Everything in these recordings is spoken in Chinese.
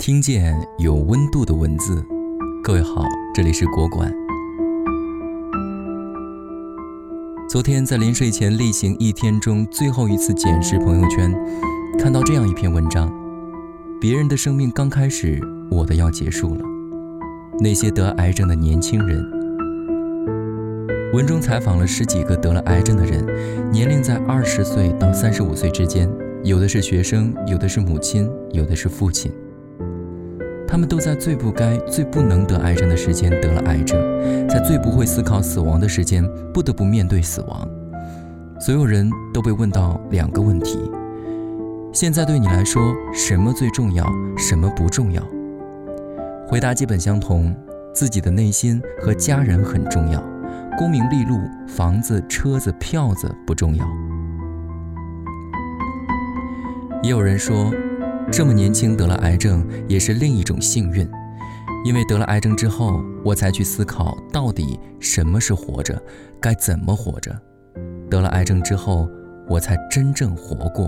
听见有温度的文字，各位好，这里是国馆。昨天在临睡前例行一天中最后一次检视朋友圈，看到这样一篇文章：别人的生命刚开始，我的要结束了。那些得癌症的年轻人，文中采访了十几个得了癌症的人，年龄在二十岁到三十五岁之间，有的是学生，有的是母亲，有的是父亲。他们都在最不该、最不能得癌症的时间得了癌症，在最不会思考死亡的时间不得不面对死亡。所有人都被问到两个问题：现在对你来说，什么最重要，什么不重要？回答基本相同，自己的内心和家人很重要，功名利禄、房子、车子、票子不重要。也有人说。这么年轻得了癌症也是另一种幸运，因为得了癌症之后，我才去思考到底什么是活着，该怎么活着。得了癌症之后，我才真正活过。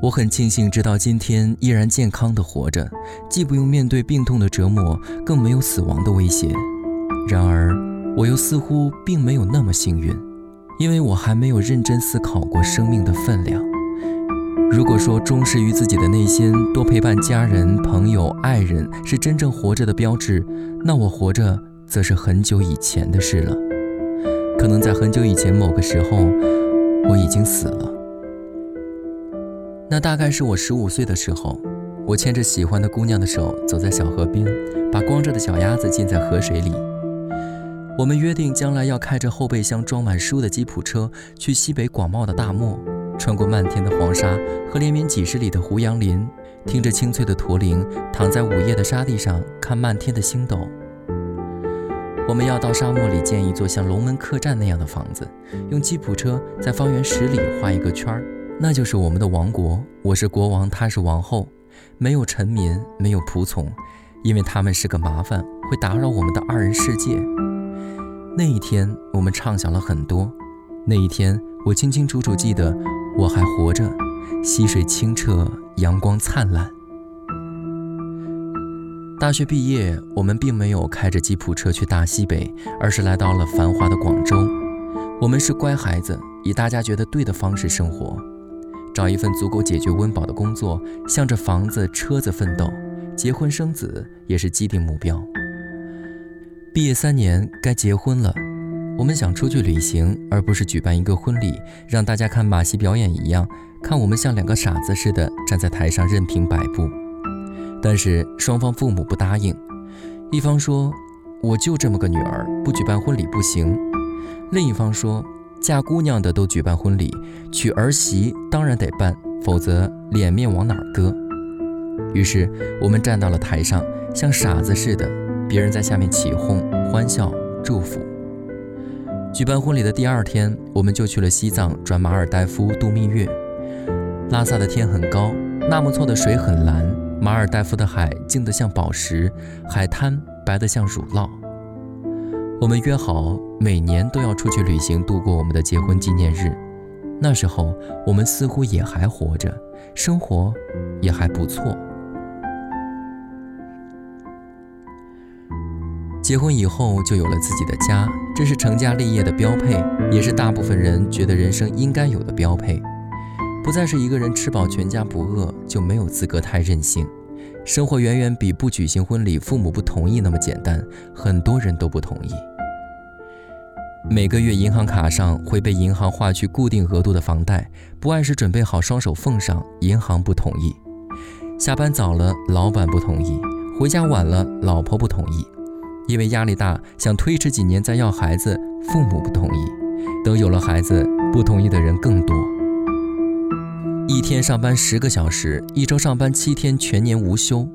我很庆幸直到今天依然健康的活着，既不用面对病痛的折磨，更没有死亡的威胁。然而，我又似乎并没有那么幸运。因为我还没有认真思考过生命的分量。如果说忠实于自己的内心，多陪伴家人、朋友、爱人是真正活着的标志，那我活着则是很久以前的事了。可能在很久以前某个时候，我已经死了。那大概是我十五岁的时候，我牵着喜欢的姑娘的手，走在小河边，把光着的小鸭子浸在河水里。我们约定，将来要开着后备箱装满书的吉普车，去西北广袤的大漠，穿过漫天的黄沙和连绵几十里的胡杨林，听着清脆的驼铃，躺在午夜的沙地上看漫天的星斗。我们要到沙漠里建一座像龙门客栈那样的房子，用吉普车在方圆十里画一个圈儿，那就是我们的王国。我是国王，他是王后，没有臣民，没有仆从，因为他们是个麻烦，会打扰我们的二人世界。那一天，我们畅想了很多。那一天，我清清楚楚记得我还活着，溪水清澈，阳光灿烂。大学毕业，我们并没有开着吉普车去大西北，而是来到了繁华的广州。我们是乖孩子，以大家觉得对的方式生活，找一份足够解决温饱的工作，向着房子、车子奋斗，结婚生子也是既定目标。毕业三年，该结婚了。我们想出去旅行，而不是举办一个婚礼，让大家看马戏表演一样，看我们像两个傻子似的站在台上任凭摆布。但是双方父母不答应，一方说我就这么个女儿，不举办婚礼不行；另一方说嫁姑娘的都举办婚礼，娶儿媳当然得办，否则脸面往哪儿搁？于是我们站到了台上，像傻子似的。别人在下面起哄、欢笑、祝福。举办婚礼的第二天，我们就去了西藏，转马尔代夫度蜜月。拉萨的天很高，纳木错的水很蓝，马尔代夫的海静得像宝石，海滩白得像乳酪。我们约好每年都要出去旅行，度过我们的结婚纪念日。那时候我们似乎也还活着，生活也还不错。结婚以后就有了自己的家，这是成家立业的标配，也是大部分人觉得人生应该有的标配。不再是一个人吃饱全家不饿，就没有资格太任性。生活远远比不举行婚礼、父母不同意那么简单，很多人都不同意。每个月银行卡上会被银行划去固定额度的房贷，不按时准备好双手奉上，银行不同意。下班早了，老板不同意；回家晚了，老婆不同意。因为压力大，想推迟几年再要孩子，父母不同意。等有了孩子，不同意的人更多。一天上班十个小时，一周上班七天，全年无休。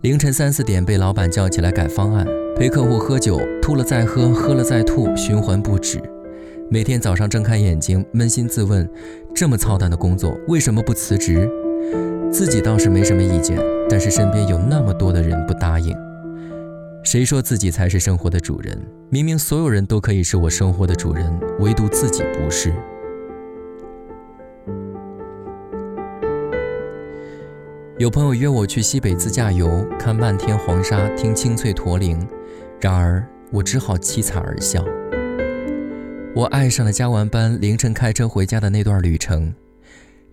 凌晨三四点被老板叫起来改方案，陪客户喝酒，吐了再喝，喝了再吐，循环不止。每天早上睁开眼睛，扪心自问：这么操蛋的工作，为什么不辞职？自己倒是没什么意见，但是身边有那么多的人不答应。谁说自己才是生活的主人？明明所有人都可以是我生活的主人，唯独自己不是。有朋友约我去西北自驾游，看漫天黄沙，听清脆驼铃，然而我只好凄惨而笑。我爱上了加完班凌晨开车回家的那段旅程，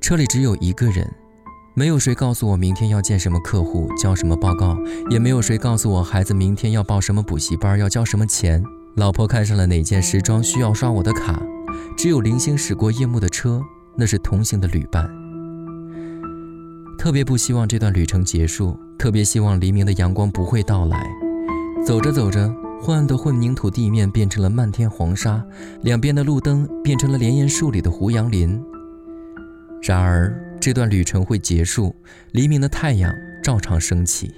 车里只有一个人，没有谁告诉我明天要见什么客户，交什么报告，也没有谁告诉我孩子明天要报什么补习班，要交什么钱。老婆看上了哪件时装需要刷我的卡，只有零星驶过夜幕的车，那是同行的旅伴。特别不希望这段旅程结束，特别希望黎明的阳光不会到来。走着走着，昏暗的混凝土地面变成了漫天黄沙，两边的路灯变成了连延树里的胡杨林。然而，这段旅程会结束，黎明的太阳照常升起。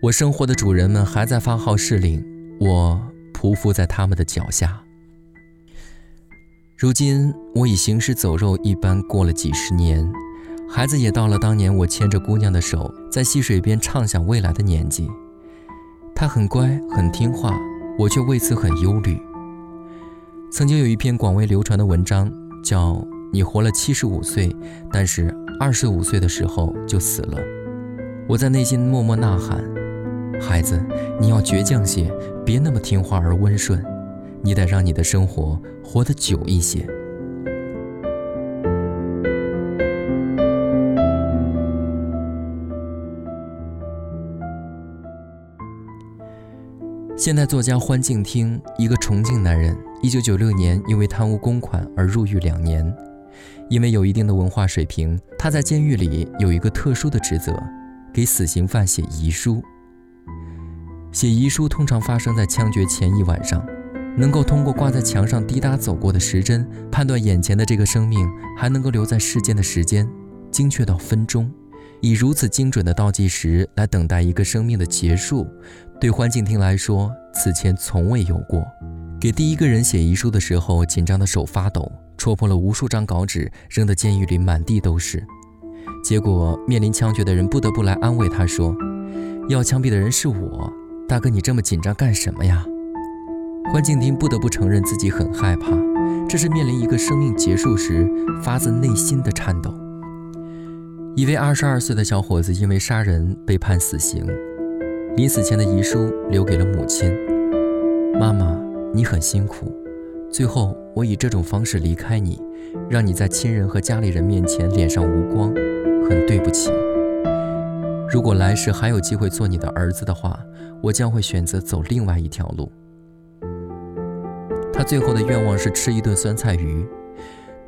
我生活的主人们还在发号施令，我匍匐在他们的脚下。如今，我已行尸走肉一般过了几十年。孩子也到了当年我牵着姑娘的手，在溪水边畅想未来的年纪。他很乖，很听话，我却为此很忧虑。曾经有一篇广为流传的文章，叫《你活了七十五岁，但是二十五岁的时候就死了》。我在内心默默呐喊：孩子，你要倔强些，别那么听话而温顺，你得让你的生活活得久一些。现代作家欢敬听，一个重庆男人，一九九六年因为贪污公款而入狱两年。因为有一定的文化水平，他在监狱里有一个特殊的职责，给死刑犯写遗书。写遗书通常发生在枪决前一晚上，能够通过挂在墙上滴答走过的时针，判断眼前的这个生命还能够留在世间的时间，精确到分钟。以如此精准的倒计时来等待一个生命的结束，对欢静听来说，此前从未有过。给第一个人写遗书的时候，紧张的手发抖，戳破了无数张稿纸，扔得监狱里满地都是。结果面临枪决的人不得不来安慰他说：“要枪毙的人是我，大哥，你这么紧张干什么呀？”关静听不得不承认自己很害怕，这是面临一个生命结束时发自内心的颤抖。一位二十二岁的小伙子因为杀人被判死刑，临死前的遗书留给了母亲：“妈妈，你很辛苦，最后我以这种方式离开你，让你在亲人和家里人面前脸上无光，很对不起。如果来世还有机会做你的儿子的话，我将会选择走另外一条路。”他最后的愿望是吃一顿酸菜鱼。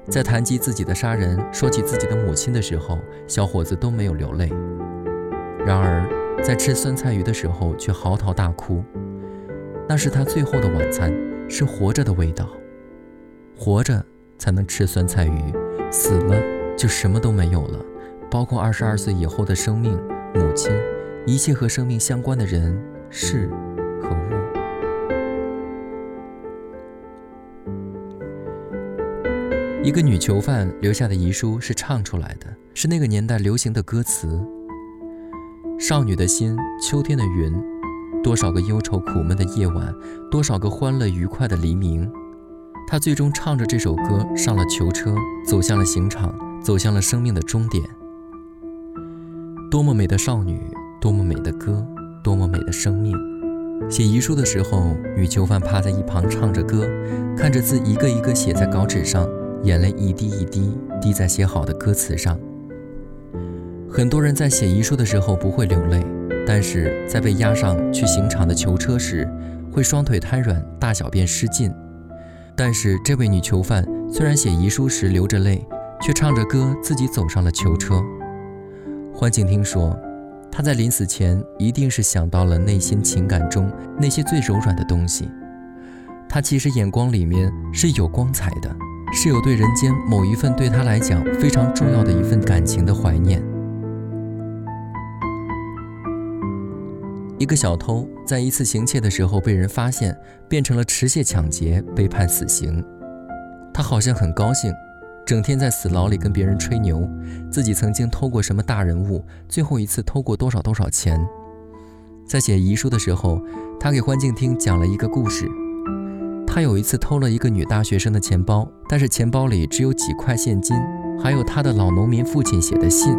在谈及自己的杀人，说起自己的母亲的时候，小伙子都没有流泪。然而，在吃酸菜鱼的时候，却嚎啕大哭。那是他最后的晚餐，是活着的味道。活着才能吃酸菜鱼，死了就什么都没有了，包括二十二岁以后的生命、母亲，一切和生命相关的人事和物。一个女囚犯留下的遗书是唱出来的，是那个年代流行的歌词。少女的心，秋天的云，多少个忧愁苦闷的夜晚，多少个欢乐愉快的黎明。他最终唱着这首歌上了囚车，走向了刑场，走向了生命的终点。多么美的少女，多么美的歌，多么美的生命。写遗书的时候，女囚犯趴在一旁唱着歌，看着字一个一个写在稿纸上。眼泪一滴一滴滴在写好的歌词上。很多人在写遗书的时候不会流泪，但是在被押上去刑场的囚车时，会双腿瘫软，大小便失禁。但是这位女囚犯虽然写遗书时流着泪，却唱着歌自己走上了囚车。欢庆听说，她在临死前一定是想到了内心情感中那些最柔软的东西。她其实眼光里面是有光彩的。是有对人间某一份对他来讲非常重要的一份感情的怀念。一个小偷在一次行窃的时候被人发现，变成了持械抢劫，被判死刑。他好像很高兴，整天在死牢里跟别人吹牛，自己曾经偷过什么大人物，最后一次偷过多少多少钱。在写遗书的时候，他给欢静听讲了一个故事。他有一次偷了一个女大学生的钱包，但是钱包里只有几块现金，还有他的老农民父亲写的信。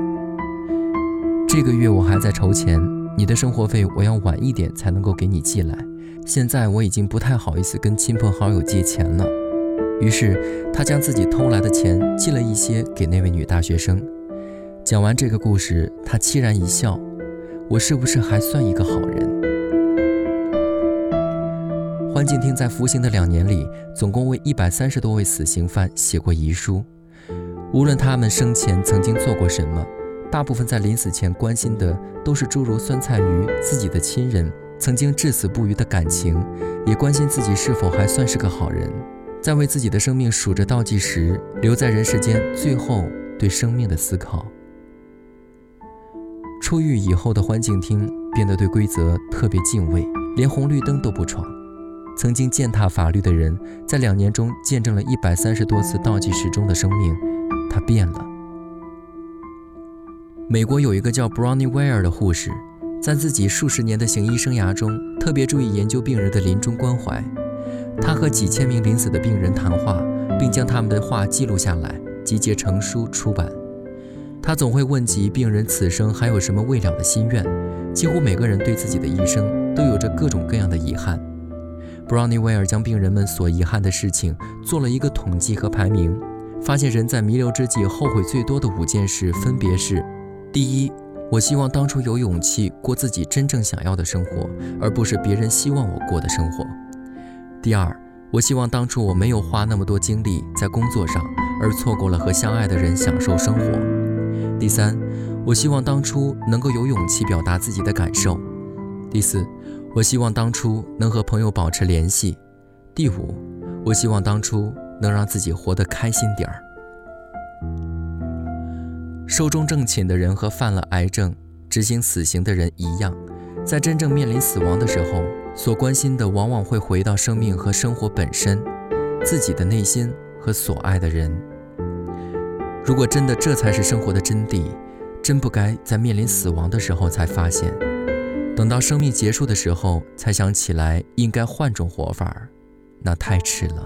这个月我还在筹钱，你的生活费我要晚一点才能够给你寄来。现在我已经不太好意思跟亲朋好友借钱了。于是他将自己偷来的钱寄了一些给那位女大学生。讲完这个故事，他凄然一笑：“我是不是还算一个好人？”欢静听在服刑的两年里，总共为一百三十多位死刑犯写过遗书。无论他们生前曾经做过什么，大部分在临死前关心的都是诸如酸菜鱼、自己的亲人、曾经至死不渝的感情，也关心自己是否还算是个好人。在为自己的生命数着倒计时，留在人世间最后对生命的思考。出狱以后的欢庆厅变得对规则特别敬畏，连红绿灯都不闯。曾经践踏法律的人，在两年中见证了一百三十多次倒计时中的生命，他变了。美国有一个叫 Brownie Ware 的护士，在自己数十年的行医生涯中，特别注意研究病人的临终关怀。他和几千名临死的病人谈话，并将他们的话记录下来，集结成书出版。他总会问及病人此生还有什么未了的心愿。几乎每个人对自己的一生都有着各种各样的遗憾。Brownie Ware 将病人们所遗憾的事情做了一个统计和排名，发现人在弥留之际后悔最多的五件事分别是：第一，我希望当初有勇气过自己真正想要的生活，而不是别人希望我过的生活；第二，我希望当初我没有花那么多精力在工作上，而错过了和相爱的人享受生活；第三，我希望当初能够有勇气表达自己的感受；第四。我希望当初能和朋友保持联系。第五，我希望当初能让自己活得开心点儿。寿终正寝的人和犯了癌症、执行死刑的人一样，在真正面临死亡的时候，所关心的往往会回到生命和生活本身，自己的内心和所爱的人。如果真的这才是生活的真谛，真不该在面临死亡的时候才发现。等到生命结束的时候，才想起来应该换种活法那太迟了。